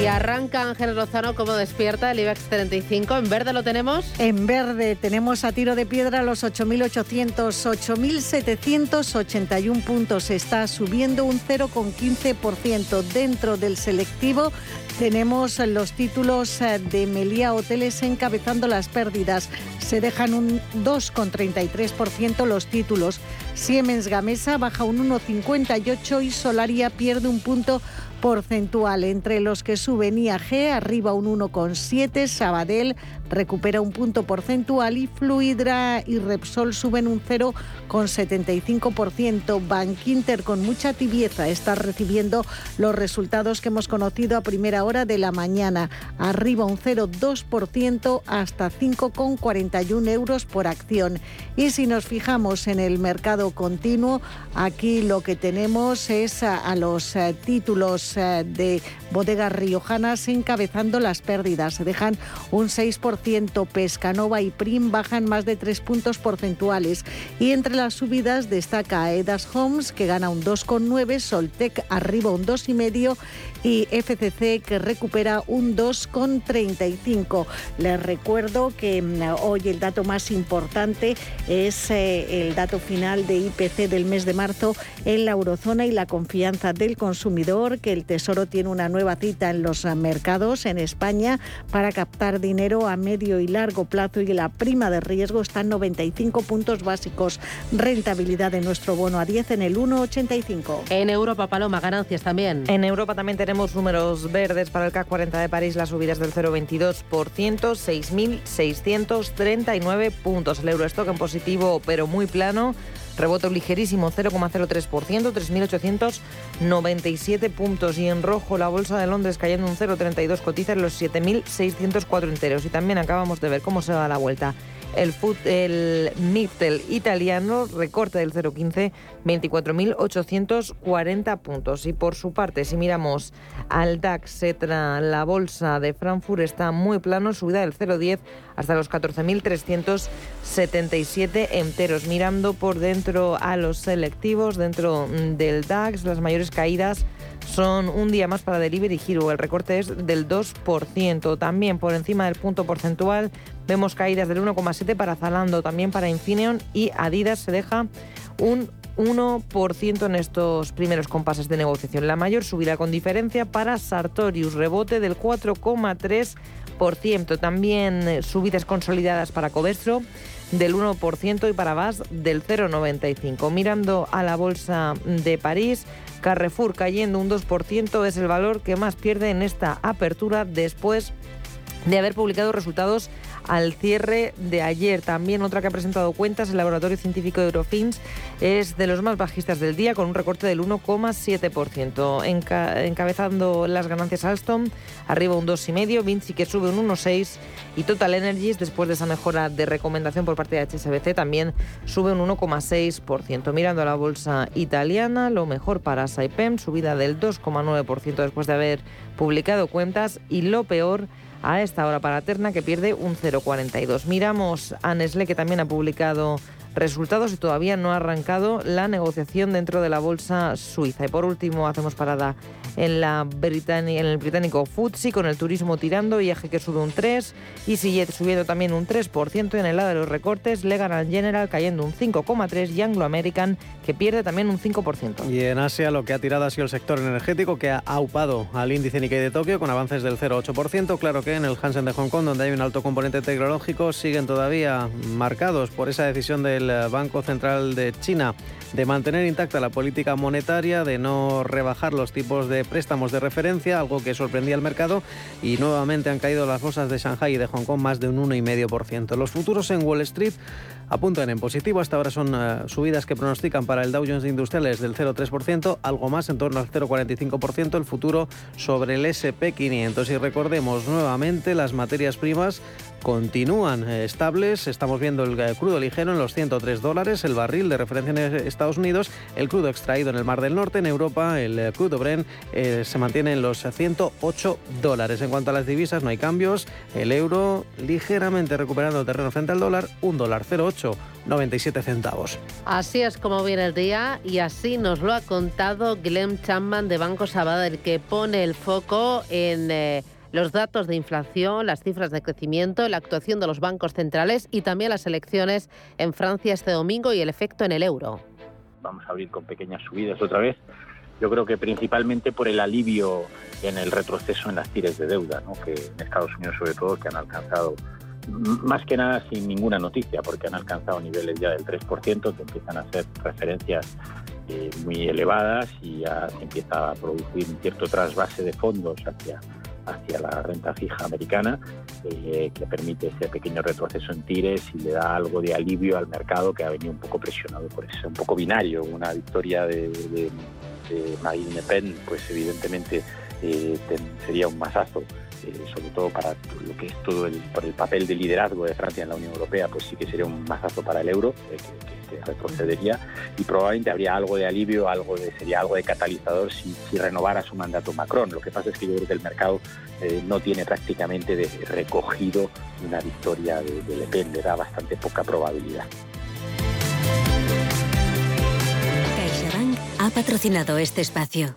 Y arranca Ángel Lozano como despierta el IBEX 35. ¿En verde lo tenemos? En verde tenemos a tiro de piedra los 8.800, 8.781 puntos. Está subiendo un 0,15% dentro del selectivo tenemos los títulos eh, de Melía Hoteles encabezando las pérdidas. Se dejan un 2,33% los títulos. Siemens Gamesa baja un 1,58 y Solaria pierde un punto porcentual. Entre los que suben IAG arriba un 1,7, Sabadell recupera un punto porcentual y Fluidra y Repsol suben un 0,75%. Bankinter con mucha tibieza está recibiendo los resultados que hemos conocido a primera hora de la mañana. Arriba un 0,2% hasta 5,41 euros por acción. Y si nos fijamos en el mercado continuo, aquí lo que tenemos es a, los eh, títulos eh, de bodegas riojanas encabezando las pérdidas. Se dejan un 6% Pescanova y Prim bajan más de 3 puntos porcentuales. Y entre las subidas destaca Edas Homes, que gana un 2,9, Soltec arriba un 2,5 y FCC que recupera un 2,35. Les recuerdo que mm, hoy el dato más importante es eh, el dato final de IPC del mes de marzo en la eurozona y la confianza del consumidor, que el Tesoro tiene una nueva cita en los mercados en España para captar dinero a medio y largo plazo y la prima de riesgo está en 95 puntos básicos. Rentabilidad de nuestro bono a 10 en el 1,85. En Europa, Paloma, ganancias también. En Europa también tenemos tenemos números verdes para el CAC 40 de París, las subidas del 0,22%, 6.639 puntos. El Eurostock en positivo, pero muy plano. Rebote ligerísimo, 0,03%, 3.897 puntos. Y en rojo, la bolsa de Londres cayendo un 0,32, cotiza en los 7.604 enteros. Y también acabamos de ver cómo se da la vuelta el, el Miftel italiano recorte del 0,15, 24.840 puntos. Y por su parte, si miramos al DAX, la bolsa de Frankfurt está muy plano, subida del 0,10 hasta los 14.377 enteros. Mirando por dentro a los selectivos, dentro del DAX, las mayores caídas son un día más para Delivery Hero. El recorte es del 2%. También por encima del punto porcentual vemos caídas del 1,7% para Zalando, también para Infineon y Adidas se deja un 1% en estos primeros compases de negociación. La mayor subida con diferencia para Sartorius, rebote del 4,3%. También eh, subidas consolidadas para Covestro del 1% y para VAS del 0,95%. Mirando a la bolsa de París, Carrefour cayendo un 2% es el valor que más pierde en esta apertura después de haber publicado resultados al cierre de ayer. También otra que ha presentado cuentas, el Laboratorio Científico de Eurofins, es de los más bajistas del día, con un recorte del 1,7%. encabezando las ganancias Alstom, arriba un 2,5%, Vinci que sube un 1,6% y Total Energies, después de esa mejora de recomendación por parte de HSBC, también sube un 1,6%. Mirando a la bolsa italiana, lo mejor para Saipem, subida del 2,9% después de haber publicado cuentas y lo peor a esta hora para Terna que pierde un 0,42. Miramos a Nestlé que también ha publicado resultados y todavía no ha arrancado la negociación dentro de la bolsa suiza. Y por último, hacemos parada en, la en el británico FTSE con el turismo tirando, IAG que sube un 3, EasyJet subiendo también un 3% en el lado de los recortes, Legal General cayendo un 5,3% y Anglo American que pierde también un 5%. Y en Asia lo que ha tirado ha sido el sector energético que ha aupado al índice Nikkei de Tokio con avances del 0,8%. Claro que en el Hansen de Hong Kong, donde hay un alto componente tecnológico, siguen todavía marcados por esa decisión del Banco Central de China de mantener intacta la política monetaria, de no rebajar los tipos de préstamos de referencia, algo que sorprendía al mercado, y nuevamente han caído las bolsas de Shanghai y de Hong Kong más de un 1,5%. Los futuros en Wall Street apuntan en positivo. Hasta ahora son eh, subidas que pronostican para el Dow Jones Industriales del 0,3%, algo más en torno al 0,45% el futuro sobre el SP500. Y recordemos nuevamente. Las materias primas continúan eh, estables. Estamos viendo el eh, crudo ligero en los 103 dólares, el barril de referencia en Estados Unidos, el crudo extraído en el Mar del Norte, en Europa, el eh, crudo Brent se mantiene en los 108 dólares. En cuanto a las divisas, no hay cambios. El euro ligeramente recuperando terreno frente al dólar, un dólar 0,8. 97 centavos. Así es como viene el día y así nos lo ha contado Glenn Chapman de Banco Sabadell, que pone el foco en los datos de inflación, las cifras de crecimiento, la actuación de los bancos centrales y también las elecciones en Francia este domingo y el efecto en el euro. Vamos a abrir con pequeñas subidas otra vez. Yo creo que principalmente por el alivio en el retroceso en las tires de deuda, que en Estados Unidos sobre todo, que han alcanzado más que nada sin ninguna noticia, porque han alcanzado niveles ya del 3%, que empiezan a ser referencias eh, muy elevadas y ya se empieza a producir un cierto trasvase de fondos hacia hacia la renta fija americana, eh, que permite ese pequeño retroceso en tires y le da algo de alivio al mercado que ha venido un poco presionado por eso, un poco binario. Una victoria de, de, Marine Le Pen, pues evidentemente eh, sería un masazo eh, sobre todo para lo que es todo el, por el papel de liderazgo de Francia en la Unión Europea, pues sí que sería un mazazo para el euro, eh, que, retrocedería, y probablemente habría algo de alivio, algo de, sería algo de catalizador si, renovara su mandato Macron. Lo que pasa es que yo creo que el mercado eh, no tiene prácticamente recogido una victoria de, de Le Pen, le da bastante poca probabilidad. CaixaBank ha patrocinado este espacio.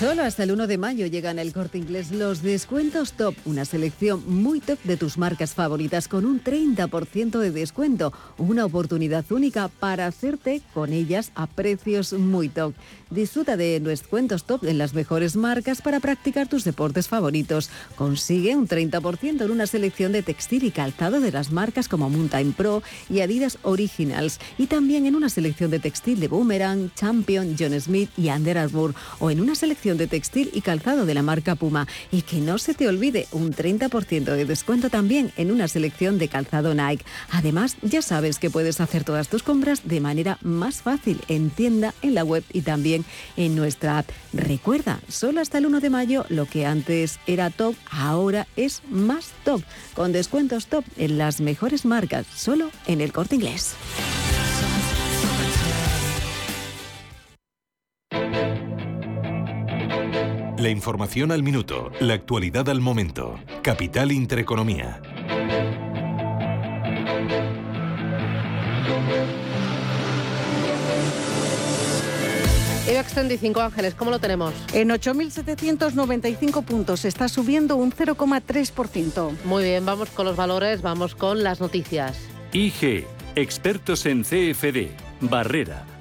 Solo hasta el 1 de mayo llegan el corte inglés los descuentos top, una selección muy top de tus marcas favoritas con un 30% de descuento, una oportunidad única para hacerte con ellas a precios muy top. Disfruta de descuentos top en las mejores marcas para practicar tus deportes favoritos. Consigue un 30% en una selección de textil y calzado de las marcas como Mountain Pro y Adidas Originals y también en una selección de textil de Boomerang, Champion, John Smith y Under Armour o en una selección de textil y calzado de la marca Puma. Y que no se te olvide un 30% de descuento también en una selección de calzado Nike. Además, ya sabes que puedes hacer todas tus compras de manera más fácil en tienda, en la web y también en nuestra app. Recuerda, solo hasta el 1 de mayo lo que antes era top, ahora es más top, con descuentos top en las mejores marcas, solo en el corte inglés. La información al minuto, la actualidad al momento. Capital Intereconomía. IBEX 35 Ángeles, ¿cómo lo tenemos? En 8.795 puntos, está subiendo un 0,3%. Muy bien, vamos con los valores, vamos con las noticias. IG, expertos en CFD, Barrera,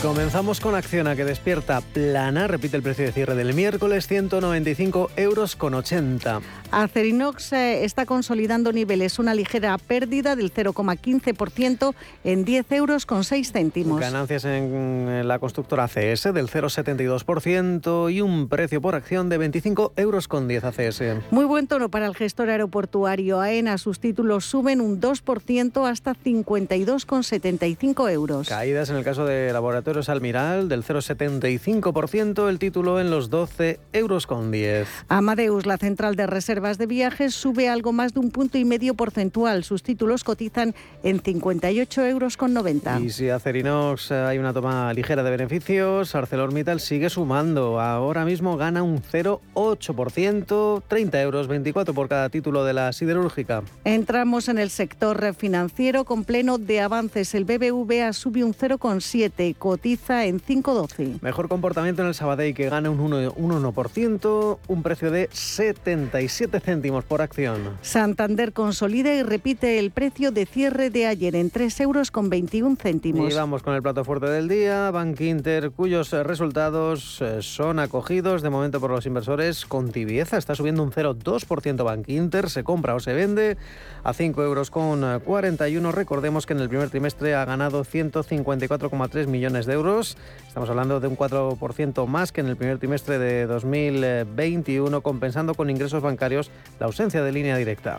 Comenzamos con Acciona que despierta plana, repite el precio de cierre del miércoles, 195 euros con 80. Acerinox eh, está consolidando niveles, una ligera pérdida del 0,15% en 10 euros con 6 céntimos. Ganancias en la constructora ACS del 0,72% y un precio por acción de 25 euros con 10 ACS. Muy buen tono para el gestor aeroportuario AENA. Sus títulos suben un 2% hasta 52,75 euros. Caídas en el caso de Laboratorios Almiral del 0,75%, el título en los 12 euros con 10. Amadeus, la central de reserva de viajes sube algo más de un punto y medio porcentual. Sus títulos cotizan en 58 euros con 90. Y si Acerinox eh, hay una toma ligera de beneficios, ArcelorMittal sigue sumando. Ahora mismo gana un 0,8%, 30 euros 24 por cada título de la siderúrgica. Entramos en el sector financiero con pleno de avances. El BBVA sube un 0,7, cotiza en 5,12. Mejor comportamiento en el Sabadell que gana un 1%, un precio de 77 céntimos por acción. Santander consolida y repite el precio de cierre de ayer en 3 euros con 21 céntimos. Y vamos con el plato fuerte del día, Bank Inter, cuyos resultados eh, son acogidos de momento por los inversores con tibieza. Está subiendo un 0,2% Bank Inter, se compra o se vende a 5 euros con 41. Recordemos que en el primer trimestre ha ganado 154,3 millones de euros. Estamos hablando de un 4% más que en el primer trimestre de 2021, compensando con ingresos bancarios la ausencia de línea directa.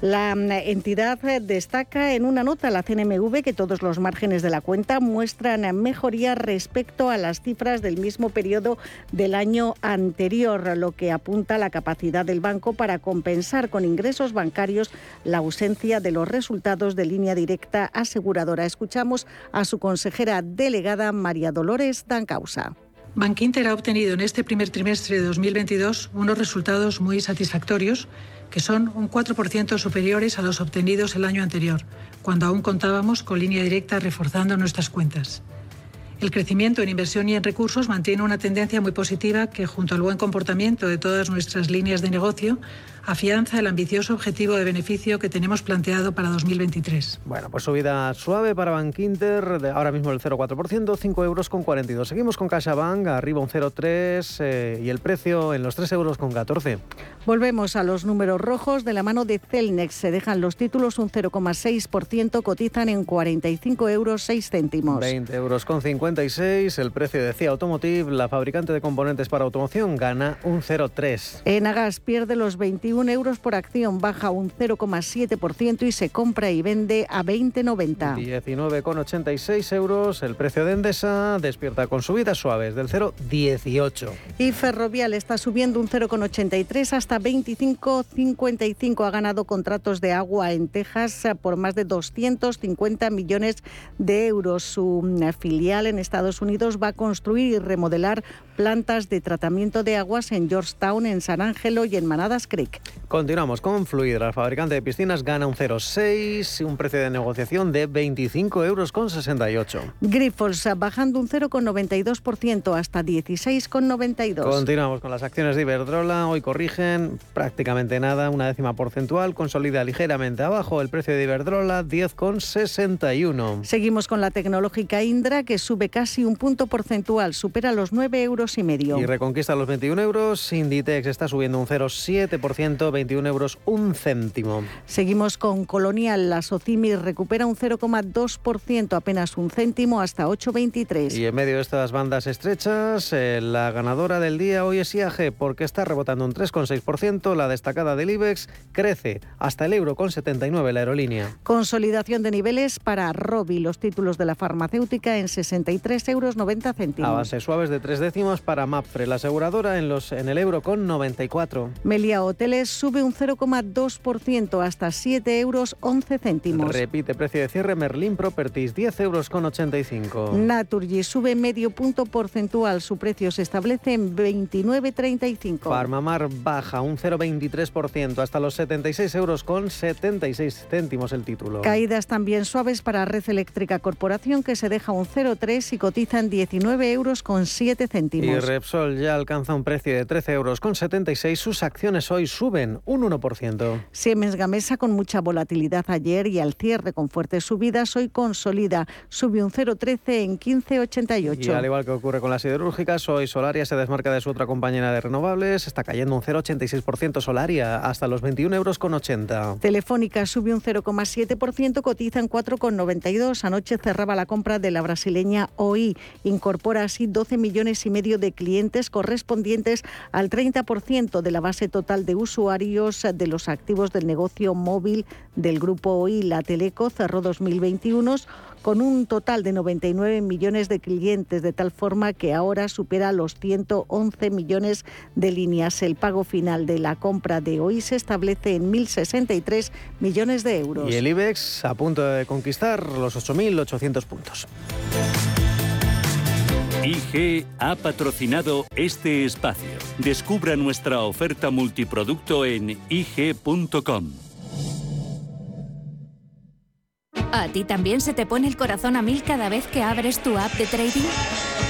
La mm, entidad destaca en una nota a la CNMV que todos los márgenes de la cuenta muestran mejoría respecto a las cifras del mismo periodo del año anterior, lo que apunta a la capacidad del banco para compensar con ingresos bancarios la ausencia de los resultados de línea directa aseguradora. Escuchamos a su consejera delegada María Dolores Dancausa. Bankinter ha obtenido en este primer trimestre de 2022 unos resultados muy satisfactorios que son un 4% superiores a los obtenidos el año anterior, cuando aún contábamos con línea directa reforzando nuestras cuentas. El crecimiento en inversión y en recursos mantiene una tendencia muy positiva que, junto al buen comportamiento de todas nuestras líneas de negocio, afianza el ambicioso objetivo de beneficio que tenemos planteado para 2023. Bueno, pues subida suave para Bank Inter, de ahora mismo el 0,4%, 5 euros con 42. Seguimos con CaixaBank, arriba un 0,3 eh, y el precio en los 3 euros con 14. Volvemos a los números rojos de la mano de Celnex. Se dejan los títulos un 0,6%, cotizan en 45 euros 6 céntimos. 20 euros con 56. El precio de CIA Automotive, la fabricante de componentes para automoción, gana un 0,3. Enagas pierde los 21 euros por acción, baja un 0,7% y se compra y vende a 20,90. 19,86 euros. El precio de Endesa despierta con subidas suaves del 0,18. Y Ferrovial está subiendo un 0,83 hasta 25,55. Ha ganado contratos de agua en Texas por más de 250 millones de euros. Su mm, filial en Estados Unidos va a construir y remodelar plantas de tratamiento de aguas en Georgetown, en San Ángelo y en Manadas Creek. Continuamos con Fluidra. El fabricante de piscinas gana un 0,6 y un precio de negociación de 25 euros con 68. Grifols bajando un 0,92% hasta 16,92. Continuamos con las acciones de Iberdrola. Hoy corrigen prácticamente nada, una décima porcentual. Consolida ligeramente abajo el precio de Iberdrola, 10,61. Seguimos con la tecnológica Indra, que sube casi un punto porcentual, supera los 9 euros y medio. Y reconquista los 21 euros. Inditex está subiendo un 0,7%, 21 euros un céntimo. Seguimos con Colonial. La Socimi recupera un 0,2%, apenas un céntimo, hasta 8,23. Y en medio de estas bandas estrechas, eh, la ganadora del día hoy es IAG, porque está rebotando un 3,6%. La destacada del IBEX crece hasta el euro con 79 la aerolínea. Consolidación de niveles para Robi, los títulos de la farmacéutica en 63 euros 90 céntimos. A base suaves de tres décimos para Mapfre, la aseguradora en, los, en el euro con 94. Melia Hoteles sube un 0,2% hasta 7 euros 11 céntimos. Repite precio de cierre Merlin Properties, 10 euros con 85. Naturgy sube medio punto porcentual, su precio se establece en 29,35. Farmamar baja un 0,23% hasta los 76 euros con 76 céntimos el título. Caídas también suaves para Red Eléctrica Corporación que se deja un 0,3 y cotiza en 19 euros con 7 céntimos. Y Repsol ya alcanza un precio de 13 euros con 76. Sus acciones hoy suben un 1%. Siemens Gamesa con mucha volatilidad ayer y al cierre con fuertes subidas hoy consolida. Sube un 0,13 en 15,88. Y al igual que ocurre con las siderúrgicas, hoy Solaria se desmarca de su otra compañera de renovables. Está cayendo un 0,86% Solaria hasta los 21 euros con 80. Telefónica sube un 0,7%, cotiza en 4,92. Anoche cerraba la compra de la brasileña OI. Incorpora así 12 millones y medio de clientes correspondientes al 30% de la base total de usuarios de los activos del negocio móvil del grupo OI. La Teleco cerró 2021 con un total de 99 millones de clientes, de tal forma que ahora supera los 111 millones de líneas. El pago final de la compra de hoy se establece en 1.063 millones de euros. Y el IBEX a punto de conquistar los 8.800 puntos. IG ha patrocinado este espacio. Descubra nuestra oferta multiproducto en ig.com. ¿A ti también se te pone el corazón a mil cada vez que abres tu app de trading?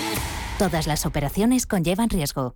Todas las operaciones conllevan riesgo.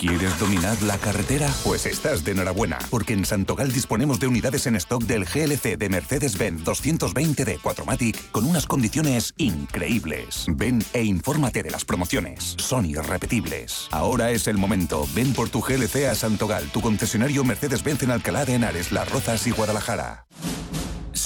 ¿Quieres dominar la carretera? Pues estás de enhorabuena, porque en Santogal disponemos de unidades en stock del GLC de Mercedes-Benz 220D 4MATIC con unas condiciones increíbles. Ven e infórmate de las promociones. Son irrepetibles. Ahora es el momento. Ven por tu GLC a Santogal, tu concesionario Mercedes-Benz en Alcalá de Henares, Las Rozas y Guadalajara.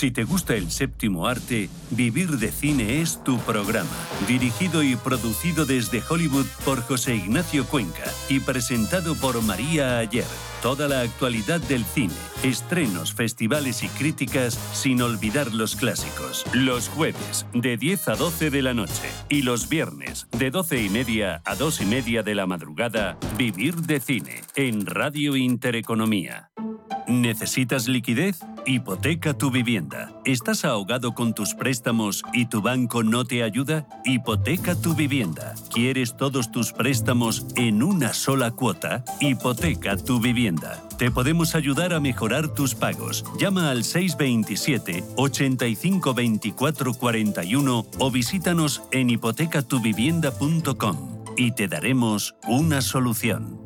Si te gusta el séptimo arte, Vivir de Cine es tu programa. Dirigido y producido desde Hollywood por José Ignacio Cuenca y presentado por María Ayer. Toda la actualidad del cine, estrenos, festivales y críticas sin olvidar los clásicos. Los jueves de 10 a 12 de la noche y los viernes de 12 y media a 2 y media de la madrugada, Vivir de Cine en Radio Intereconomía. ¿Necesitas liquidez? Hipoteca tu vivienda. ¿Estás ahogado con tus préstamos y tu banco no te ayuda? Hipoteca tu vivienda. ¿Quieres todos tus préstamos en una sola cuota? Hipoteca tu Te podemos ayudar a mejorar tus pagos. Llama al 627 85 24 41 o visítanos en hipotecatuvivienda.com y te daremos una solución.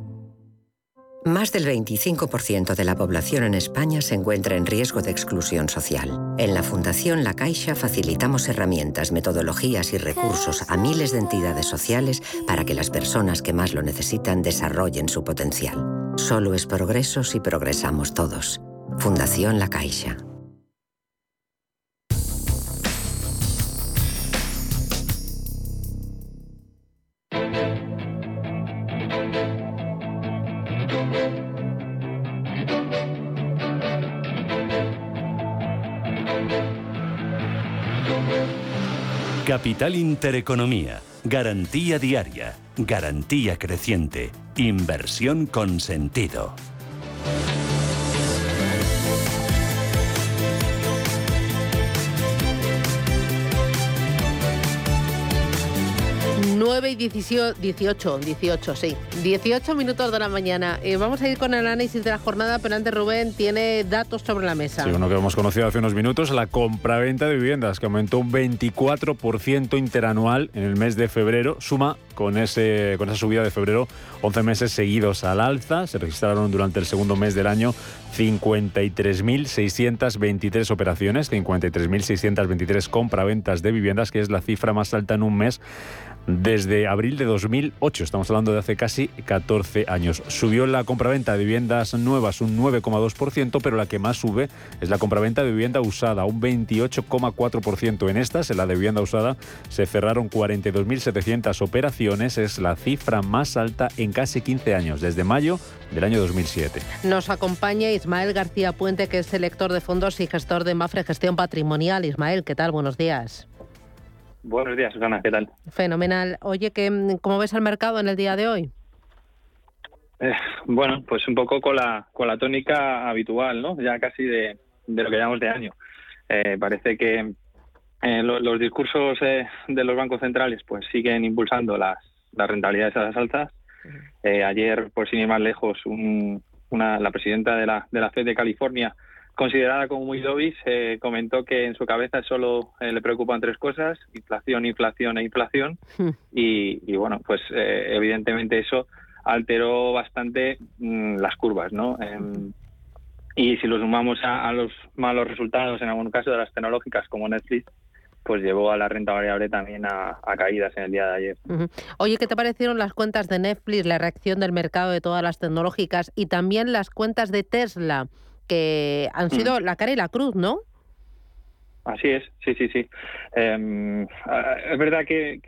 Más del 25% de la población en España se encuentra en riesgo de exclusión social. En la Fundación La Caixa facilitamos herramientas, metodologías y recursos a miles de entidades sociales para que las personas que más lo necesitan desarrollen su potencial. Solo es progreso si progresamos todos. Fundación La Caixa. Capital Intereconomía. Garantía diaria. Garantía creciente. Inversión con sentido. 9 y 18, 18, 18, sí. 18 minutos de la mañana. Eh, vamos a ir con el análisis de la jornada, pero antes Rubén tiene datos sobre la mesa. Sí, uno que hemos conocido hace unos minutos, la compraventa de viviendas, que aumentó un 24% interanual en el mes de febrero, suma con, ese, con esa subida de febrero 11 meses seguidos al alza. Se registraron durante el segundo mes del año 53.623 operaciones, 53.623 compraventas de viviendas, que es la cifra más alta en un mes desde abril de 2008. Estamos hablando de hace casi 14 años. Subió la compraventa de viviendas nuevas un 9,2%, pero la que más sube es la compraventa de vivienda usada, un 28,4% en estas. En la de vivienda usada se cerraron 42.700 operaciones. Es la cifra más alta en casi 15 años, desde mayo del año 2007. Nos acompaña Ismael García Puente, que es selector de fondos y gestor de Mafre Gestión Patrimonial. Ismael, ¿qué tal? Buenos días. Buenos días, Susana, ¿qué tal? Fenomenal. Oye, ¿cómo ves el mercado en el día de hoy? Eh, bueno, pues un poco con la, con la tónica habitual, ¿no? Ya casi de, de lo que llamamos de año. Eh, parece que eh, los discursos de los bancos centrales pues siguen impulsando las, las rentabilidades a las altas. ayer, por sin ir más lejos, una, la presidenta de la, de la FED de California considerada como muy dovis, eh, comentó que en su cabeza solo eh, le preocupan tres cosas, inflación, inflación e inflación. Hmm. Y, bueno, pues eh, evidentemente eso alteró bastante mm, las curvas, ¿no? Em, Y si lo sumamos a, los malos resultados, en algún caso de las tecnológicas como Netflix, pues llevó a la renta variable también a, caídas en el día de ayer. Oye, ¿qué te parecieron las cuentas de Netflix, la reacción del mercado de todas las tecnológicas y también las cuentas de Tesla, que han sido mm. la cara y la cruz, ¿no? Así es, sí, sí, sí. Em, es verdad que,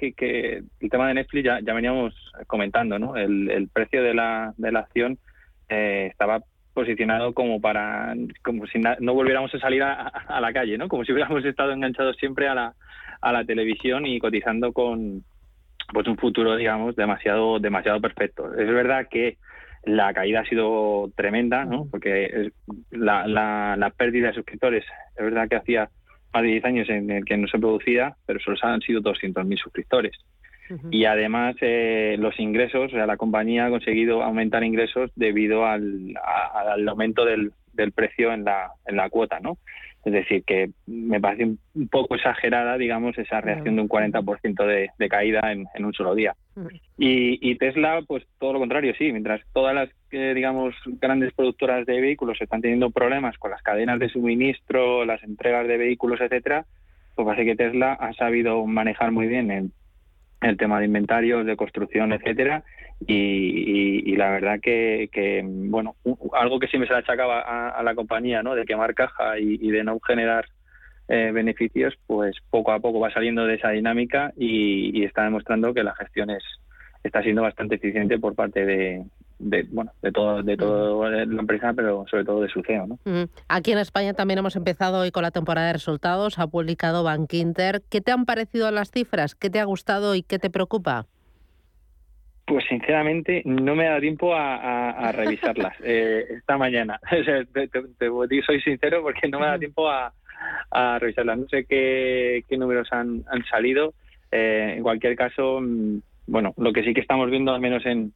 el tema de Netflix ya, ya veníamos comentando, ¿no? El, precio de la, de la acción eh, estaba posicionado como para como si no volviéramos a salir a, la calle, ¿no? Como si hubiéramos estado enganchados siempre a la, a la televisión y cotizando con pues un futuro, digamos, demasiado demasiado perfecto. Es verdad que la caída ha sido tremenda, ¿no? Porque la, la, la pérdida de suscriptores, es verdad que hacía más de 10 años en el que no se producía, pero solo han sido 200.000 suscriptores. Y además eh, los ingresos, o sea, la compañía ha conseguido aumentar ingresos debido al, al aumento del, del, precio en la, en la cuota, ¿no? Es decir, que me parece un poco exagerada, digamos, esa reacción de un 40% de, de caída en, en, un solo día. Y, y, Tesla, pues todo lo contrario, sí. Mientras todas las, eh, digamos, grandes productoras de vehículos están teniendo problemas con las cadenas de suministro, las entregas de vehículos, etcétera, pues parece que Tesla ha sabido manejar muy bien en el tema de inventarios, de construcción, etcétera, y, la verdad que, bueno, algo que siempre se le achacaba a, la compañía, ¿no? De quemar caja y, de no generar eh, beneficios, pues poco a poco va saliendo de esa dinámica y, está demostrando que la gestión es está siendo bastante eficiente por parte de, de, bueno, de todo, de toda la empresa, pero sobre todo de su CEO. ¿no? Aquí en España también hemos empezado hoy con la temporada de resultados. Ha publicado Bank Inter. ¿Qué te han parecido las cifras? ¿Qué te ha gustado y qué te preocupa? Pues sinceramente no me da tiempo a, revisarlas eh, esta mañana. te, soy sincero porque no me da tiempo a, revisarlas. No sé qué, números han, salido. Eh, en cualquier caso, mm, bueno, lo que sí que estamos viendo, al menos en,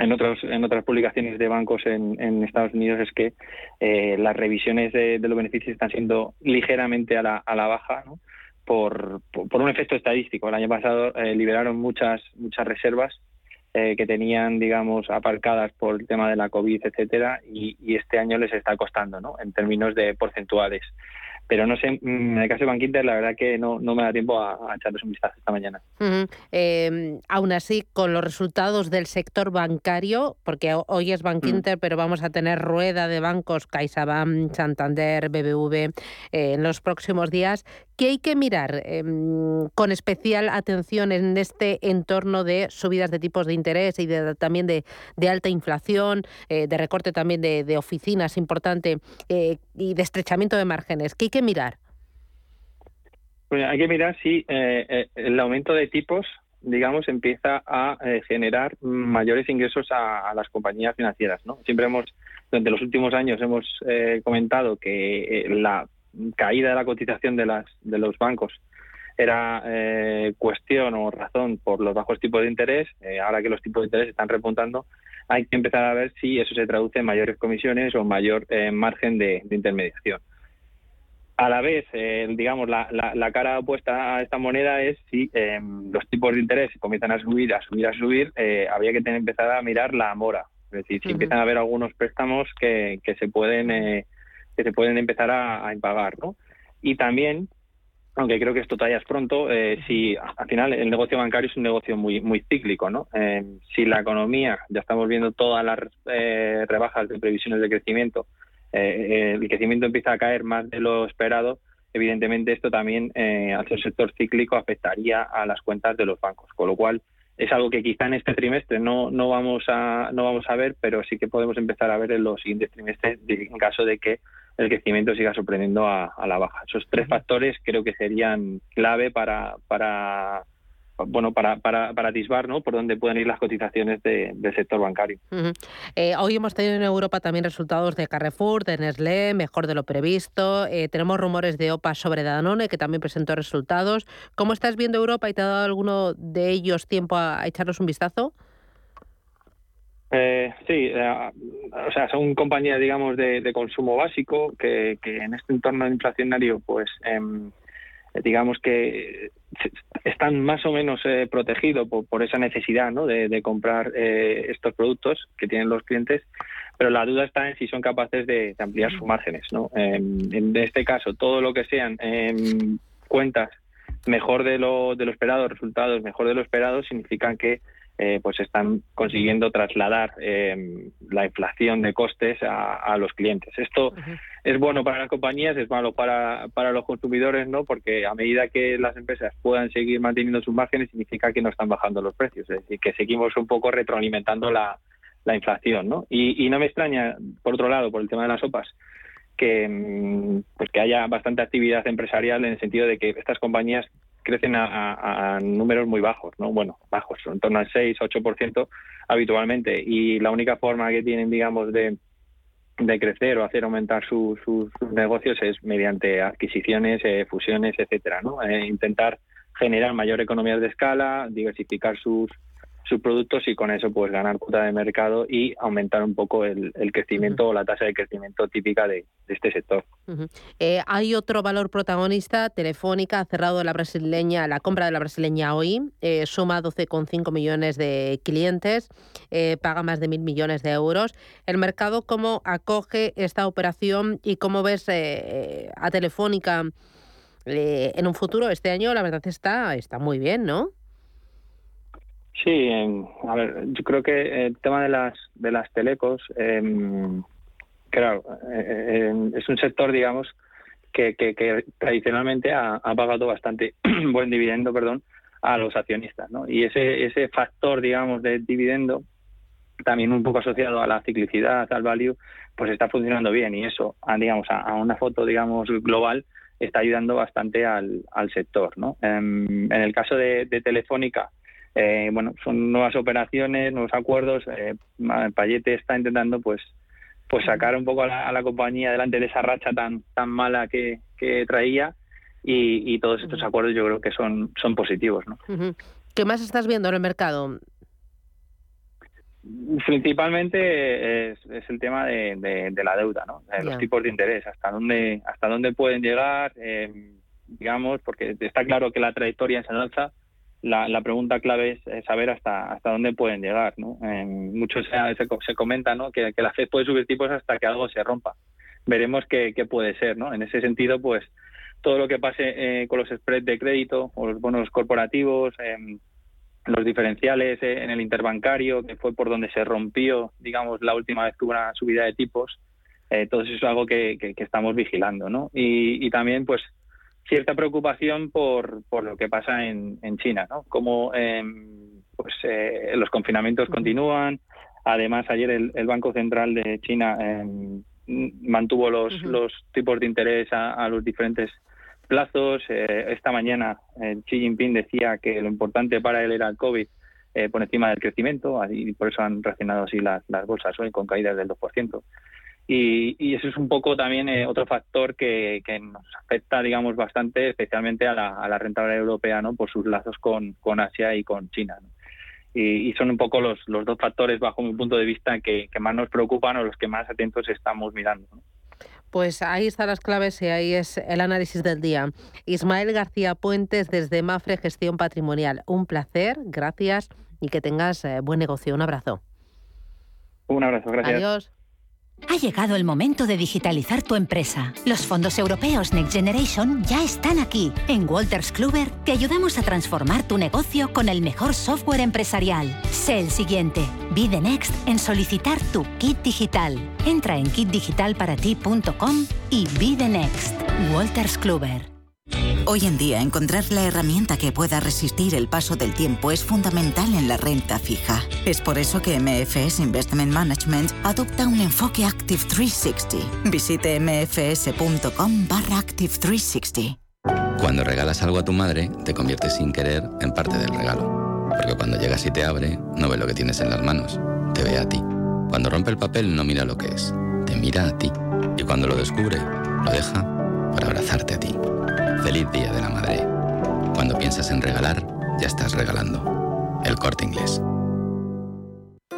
en, otros, en otras publicaciones de bancos en, Estados Unidos es que eh, las revisiones de, los beneficios están siendo ligeramente a la, a la baja por, por, un efecto estadístico. El año pasado eh, liberaron muchas, muchas reservas eh, que tenían, digamos, aparcadas por el tema de la COVID, etcétera, y, y, este año les está costando, ¿no? En términos de porcentuales. Pero no sé, en el caso de Bankinter, la verdad que no, no me da tiempo a, echarles un vistazo esta mañana. Em, aún así, con los resultados del sector bancario, porque hoy es Bankinter, mm. pero vamos a tener rueda de bancos CaixaBank, Santander, BBV eh, en los próximos días. ¿Qué hay que mirar em, con especial atención en este entorno de subidas de tipos de interés y de, también de, alta inflación, eh, de recorte también de, oficinas importante eh, y de estrechamiento de márgenes? ¿Qué hay que mirar? Pues hay que mirar si eh, el aumento de tipos digamos, empieza a generar mayores ingresos a, las compañías financieras. ¿no? Siempre hemos, durante los últimos años, hemos comentado que la caída de la cotización de, las, de los bancos era eh, cuestión o razón por los bajos tipos de interés, eh, ahora que los tipos de interés están repuntando, hay que empezar a ver si eso se traduce en mayores comisiones o mayor eh, margen de, intermediación. A la vez, digamos, la, la, cara opuesta a esta moneda es si los tipos de interés comienzan a subir, a subir, a subir, habría que tener, empezar a mirar la mora. Es decir, si empiezan a haber algunos préstamos que, que se pueden que se pueden empezar a, impagar, ¿no? Y también, aunque creo que esto todavía es pronto, eh, si al final el negocio bancario es un negocio muy muy cíclico, ¿no? Eh, si la economía, ya estamos viendo todas las eh, rebajas de previsiones de crecimiento, el crecimiento empieza a caer más de lo esperado, evidentemente esto también al ser sector cíclico afectaría a las cuentas de los bancos, con lo cual es algo que quizá en este trimestre no, no vamos a no vamos a ver, pero sí que podemos empezar a ver en los siguientes trimestres en caso de que el crecimiento siga sorprendiendo a, la baja. Esos tres factores creo que serían clave para, para bueno, para, para, para atisbar ¿no? por dónde pueden ir las cotizaciones del sector bancario. Eh, hoy hemos tenido en Europa también resultados de Carrefour, de Nestlé, mejor de lo previsto. Eh, tenemos rumores de OPA sobre Danone, que también presentó resultados. ¿Cómo estás viendo Europa y te ha dado alguno de ellos tiempo a, a echarnos un vistazo? Eh, sí, eh, o sea, son compañías, digamos, de, consumo básico que, en este entorno inflacionario, pues, em, digamos que están más o menos eh, protegidos por, esa necesidad ¿no? de, comprar estos productos que tienen los clientes, pero la duda está en si son capaces de, ampliar sus márgenes. ¿no? en este caso, todo lo que sean cuentas mejor de lo, de lo esperado, resultados mejor de lo esperado, significan que eh, pues están consiguiendo trasladar eh, la inflación de costes a, los clientes. Esto es bueno para las compañías, es malo para, para los consumidores, ¿no? Porque a medida que las empresas puedan seguir manteniendo sus márgenes, significa que no están bajando los precios, es decir, que seguimos un poco retroalimentando la, la inflación, ¿no? Y, y no me extraña, por otro lado, por el tema de las sopas, que, mm, pues que haya bastante actividad empresarial en el sentido de que estas compañías crecen a, números muy bajos, ¿no? Bueno, bajos, en torno al 6, 8% habitualmente. Y la única forma que tienen, digamos, de, de crecer o hacer aumentar sus negocios es mediante adquisiciones, eh, fusiones, etcétera, ¿no? Eh, intentar generar mayor economías de escala, diversificar sus, sus productos y con eso pues ganar cuota de mercado y aumentar un poco el, crecimiento o la tasa de crecimiento típica de, este sector. Eh, hay otro valor protagonista, Telefónica ha cerrado la brasileña, la compra de la brasileña hoy, eh, suma 12,5 millones de clientes, eh, paga más de mil millones de euros. ¿El mercado cómo acoge esta operación y cómo ves a Telefónica en un futuro? Este año la verdad está, está muy bien, ¿no? Sí, a ver, yo creo que el tema de las de las telecos, em, claro, eh, eh, es un sector, digamos, que, que, tradicionalmente ha, pagado bastante buen dividendo, perdón, a los accionistas, ¿no? Y ese ese factor, digamos, de dividendo, también un poco asociado a la ciclicidad, al value, pues está funcionando bien y eso, digamos, a, una foto, digamos, global, está ayudando bastante al, al sector, ¿no? Em, en el caso de Telefónica eh, bueno, son nuevas operaciones, nuevos acuerdos. Eh, Payete está intentando, pues, pues sacar un poco a la, compañía delante de esa racha tan tan mala que, traía y, todos estos acuerdos yo creo que son son positivos, ¿no? ¿Qué más estás viendo en el mercado? Principalmente es, el tema de, la deuda, ¿no? los tipos de interés, hasta dónde hasta dónde pueden llegar, eh, digamos, porque está claro que la trayectoria es en alza, la, la, pregunta clave es, saber hasta hasta dónde pueden llegar. ¿no? mucho se, se, comenta ¿no? que, la FED puede subir tipos hasta que algo se rompa. Veremos qué, qué puede ser. ¿no? En ese sentido, pues todo lo que pase eh, con los spreads de crédito o los bonos corporativos, eh, los diferenciales eh, en el interbancario, que fue por donde se rompió, digamos, la última vez que hubo una subida de tipos, eh, todo eso es algo que, que, que estamos vigilando. ¿no? Y, y también, pues, cierta preocupación por, por lo que pasa en, en China, ¿no? Como em, pues, eh, los confinamientos continúan. Además, ayer el, Banco Central de China em, mantuvo los, los tipos de interés a, los diferentes plazos. Eh, esta mañana eh, Xi Jinping decía que lo importante para él era el COVID por encima del crecimiento y por eso han reaccionado así las, las bolsas hoy con caídas del 2%. Y, y eso es un poco también eh, otro factor que, que, nos afecta, digamos, bastante, especialmente a la, a la rentabilidad europea, ¿no? Por sus lazos con, con Asia y con China. Y, y, son un poco los, los dos factores, bajo mi punto de vista, que, que más nos preocupan o los que más atentos estamos mirando. Pues ahí están las claves y ahí es el análisis del día. Ismael García Puentes desde Mafre Gestión Patrimonial. Un placer, gracias y que tengas eh, buen negocio. Un abrazo. Un abrazo, gracias. Adiós. Ha llegado el momento de digitalizar tu empresa. Los fondos europeos Next Generation ya están aquí. En Walters Kluber te ayudamos a transformar tu negocio con el mejor software empresarial. Sé el siguiente. Be the next en solicitar tu kit digital. Entra en kitdigitalparati.com y be the next. Walters Kluber. Hoy en día encontrar la herramienta que pueda resistir el paso del tiempo es fundamental en la renta fija. Es por eso que MFS Investment Management adopta un enfoque Active 360. Visite mfs.com barra Active 360. Cuando regalas algo a tu madre, te conviertes sin querer en parte del regalo. Porque cuando llegas y te abre, no ve lo que tienes en las manos, te ve a ti. Cuando rompe el papel, no mira lo que es, te mira a ti. Y cuando lo descubre, lo deja para abrazarte a ti. Feliz Día de la Madre. Cuando piensas en regalar, ya estás regalando. El corte inglés.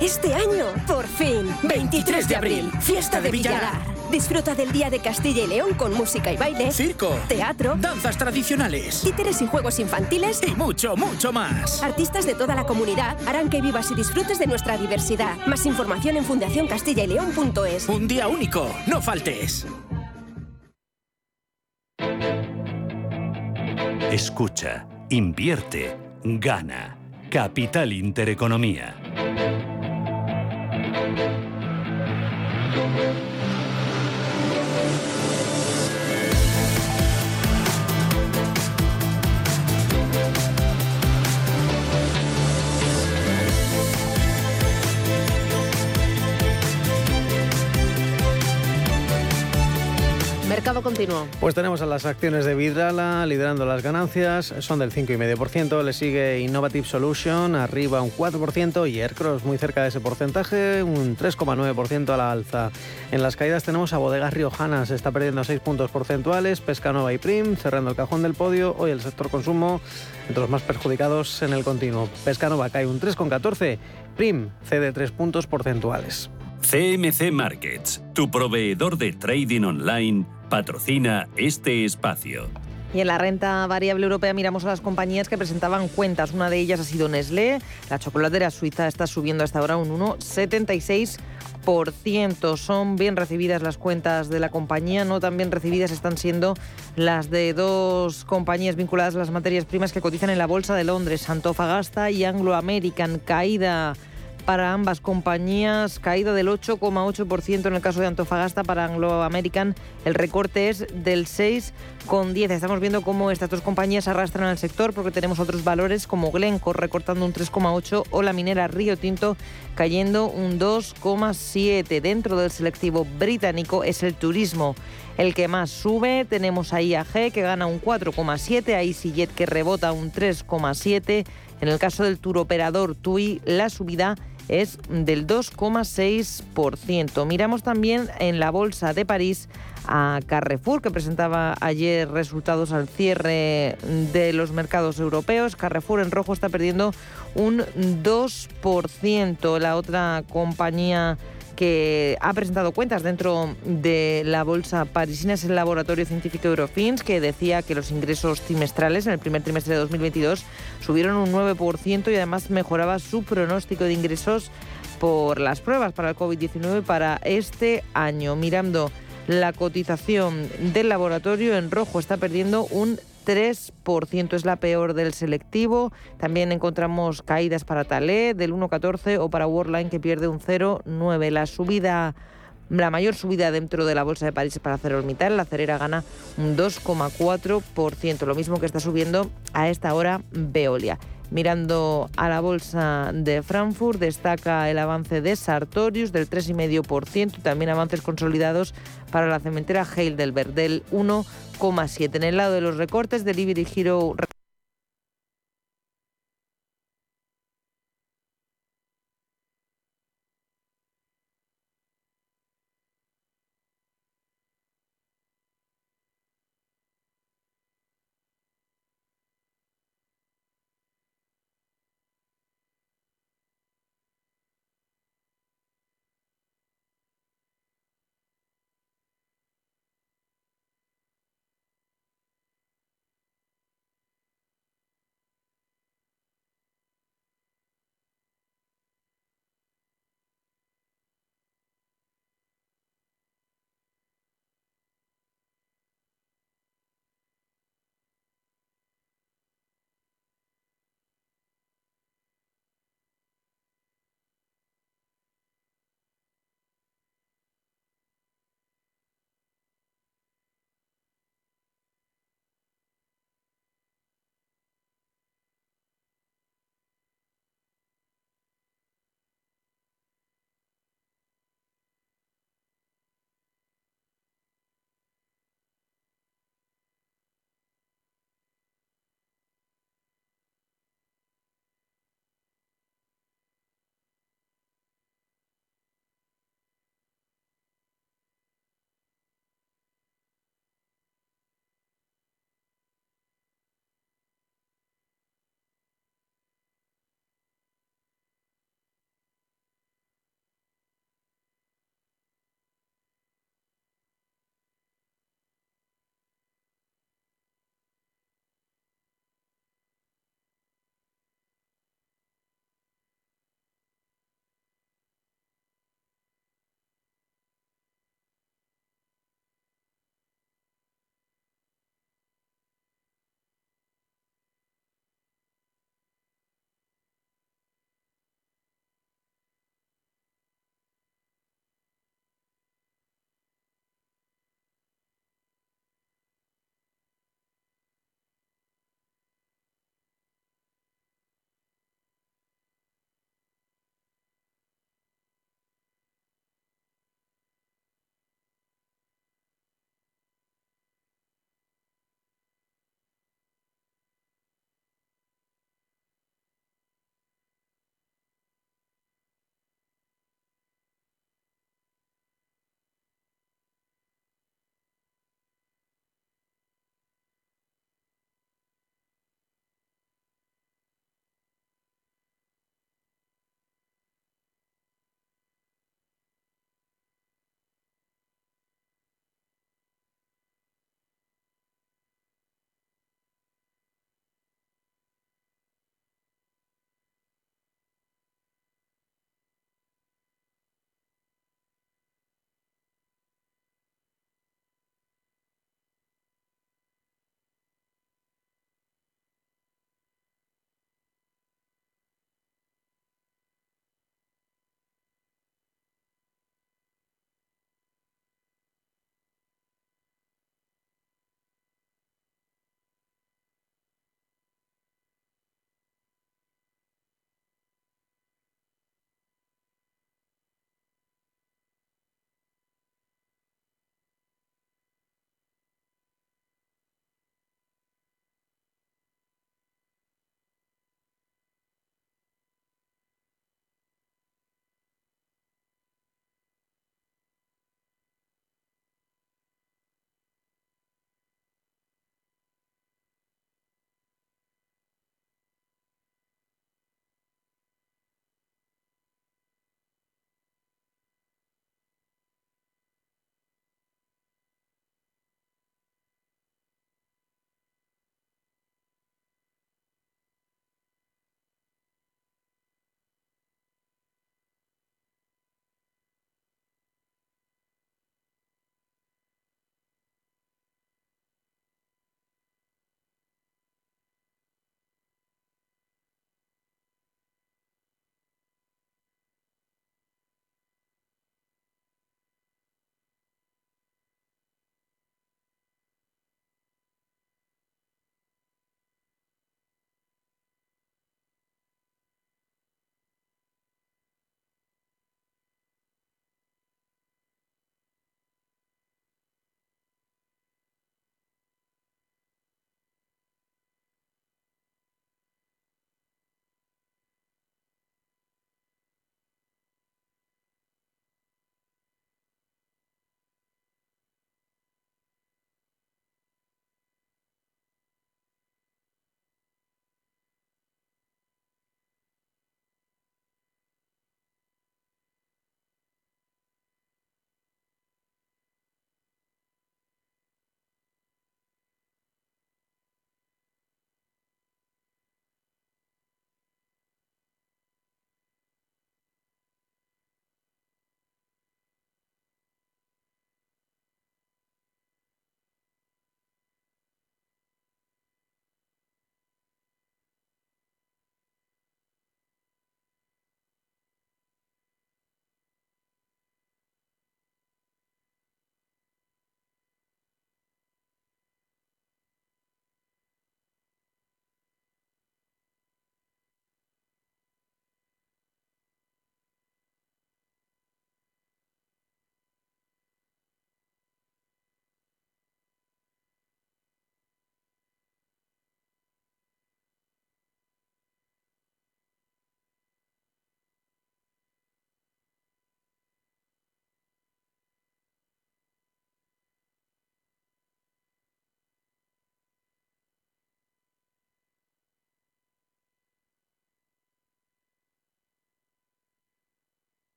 Este año, por fin, 23 de abril, fiesta de Villalar. Disfruta del Día de Castilla y León con música y baile, circo, teatro, danzas tradicionales, títeres y juegos infantiles y mucho, mucho más. Artistas de toda la comunidad harán que vivas y disfrutes de nuestra diversidad. Más información en fundacioncastillaileón.es. Un día único, no faltes. Escucha, invierte, gana. Capital Intereconomía. Mercado continuo. Pues tenemos a las acciones de Vidrala liderando las ganancias, son del 5,5%, le sigue Innovative Solution arriba un 4% y Aircross muy cerca de ese porcentaje, un 3,9% a la alza. En las caídas tenemos a Bodegas Riojanas, está perdiendo 6 puntos porcentuales, Pescanova y Prim cerrando el cajón del podio, hoy el sector consumo entre los más perjudicados en el continuo. Pescanova cae un 3,14, Prim cede 3 puntos porcentuales. CMC Markets, tu proveedor de trading online, patrocina este espacio. Y en la renta variable europea miramos a las compañías que presentaban cuentas. Una de ellas ha sido Nestlé. La chocolatera suiza está subiendo hasta ahora un 1,76%. Son bien recibidas las cuentas de la compañía, no tan bien recibidas están siendo las de dos compañías vinculadas a las materias primas que cotizan en la Bolsa de Londres, Antofagasta y Anglo American. Caída para ambas compañías, caída del 8,8% en el caso de Antofagasta, para Anglo American el recorte es del 6,10%. Estamos viendo cómo estas dos compañías arrastran al sector porque tenemos otros valores como Glencore recortando un 3,8% o la minera Río Tinto cayendo un 2,7%. Dentro del selectivo británico es el turismo el que más sube. Tenemos a IAG que gana un 4,7%, a EasyJet que rebota un 3,7%. En el caso del turoperador TUI, la subida es del 2,6%. Miramos también en la Bolsa de París a Carrefour, que presentaba ayer resultados al cierre de los mercados europeos. Carrefour en rojo está perdiendo un 2%. La otra compañía que ha presentado cuentas dentro de la bolsa parisina es el laboratorio científico Eurofins, que decía que los ingresos trimestrales en el primer trimestre de 2022 subieron un 9% y además mejoraba su pronóstico de ingresos por las pruebas para el COVID-19 para este año. Mirando la cotización del laboratorio en rojo está perdiendo un 3%, es la peor del selectivo. También encontramos caídas para Talé del 1,14 o para Worldline que pierde un 0,9. La subida la mayor subida dentro de la bolsa de París para ArcelorMittal, la cerera gana un 2,4%, lo mismo que está subiendo a esta hora Veolia. Mirando a la bolsa de Frankfurt, destaca el avance de Sartorius del 3,5% y también avances consolidados para la cementera Heidelberg del 1,7%. En el lado de los recortes, Delivery Hero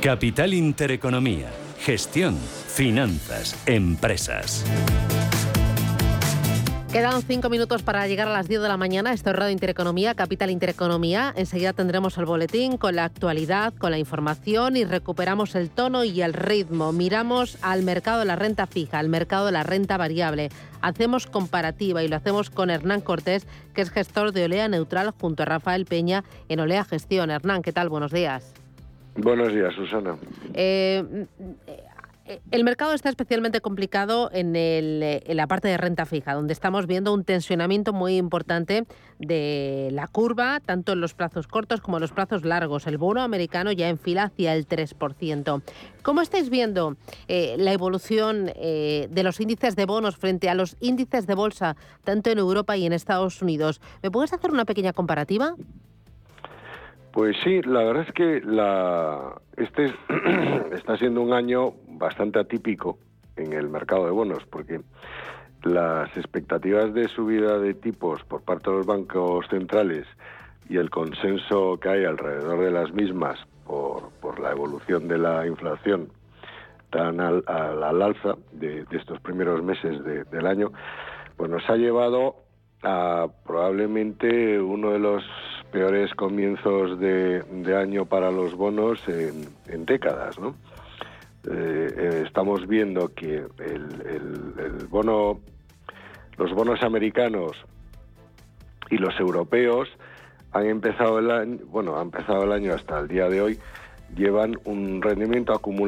Capital Intereconomía. Gestión, finanzas, empresas. Quedan cinco minutos para llegar a las 10 de la mañana. Esto es Radio Intereconomía, Capital Intereconomía. Enseguida tendremos el boletín con la actualidad, con la información y recuperamos el tono y el ritmo. Miramos al mercado de la renta fija, al mercado de la renta variable. Hacemos comparativa y lo hacemos con Hernán Cortés, que es gestor de Olea Neutral junto a Rafael Peña en Olea Gestión. Hernán, ¿qué tal? Buenos días. Buenos días, Susana. Eh, el mercado está especialmente complicado en, la parte de renta fija, donde estamos viendo un tensionamiento muy importante de la curva, tanto en los plazos cortos como en los plazos largos. El bono americano ya enfila hacia el 3%. ¿Cómo estáis viendo eh, la evolución eh, de los índices de bonos frente a los índices de bolsa, tanto en Europa y en Estados Unidos? ¿Me puedes hacer una pequeña comparativa? Pues sí, la verdad es que este está siendo un año bastante atípico en el mercado de bonos, porque las expectativas de subida de tipos por parte de los bancos centrales y el consenso que hay alrededor de las mismas por, por la evolución de la inflación tan al, alza de, estos primeros meses del año, pues nos ha llevado a probablemente uno de los peores comienzos de, año para los bonos en, décadas. Eh, eh, estamos viendo que el, bono, los bonos americanos y los europeos han empezado el año, bueno, ha empezado el año hasta el día de hoy, llevan un rendimiento acumulado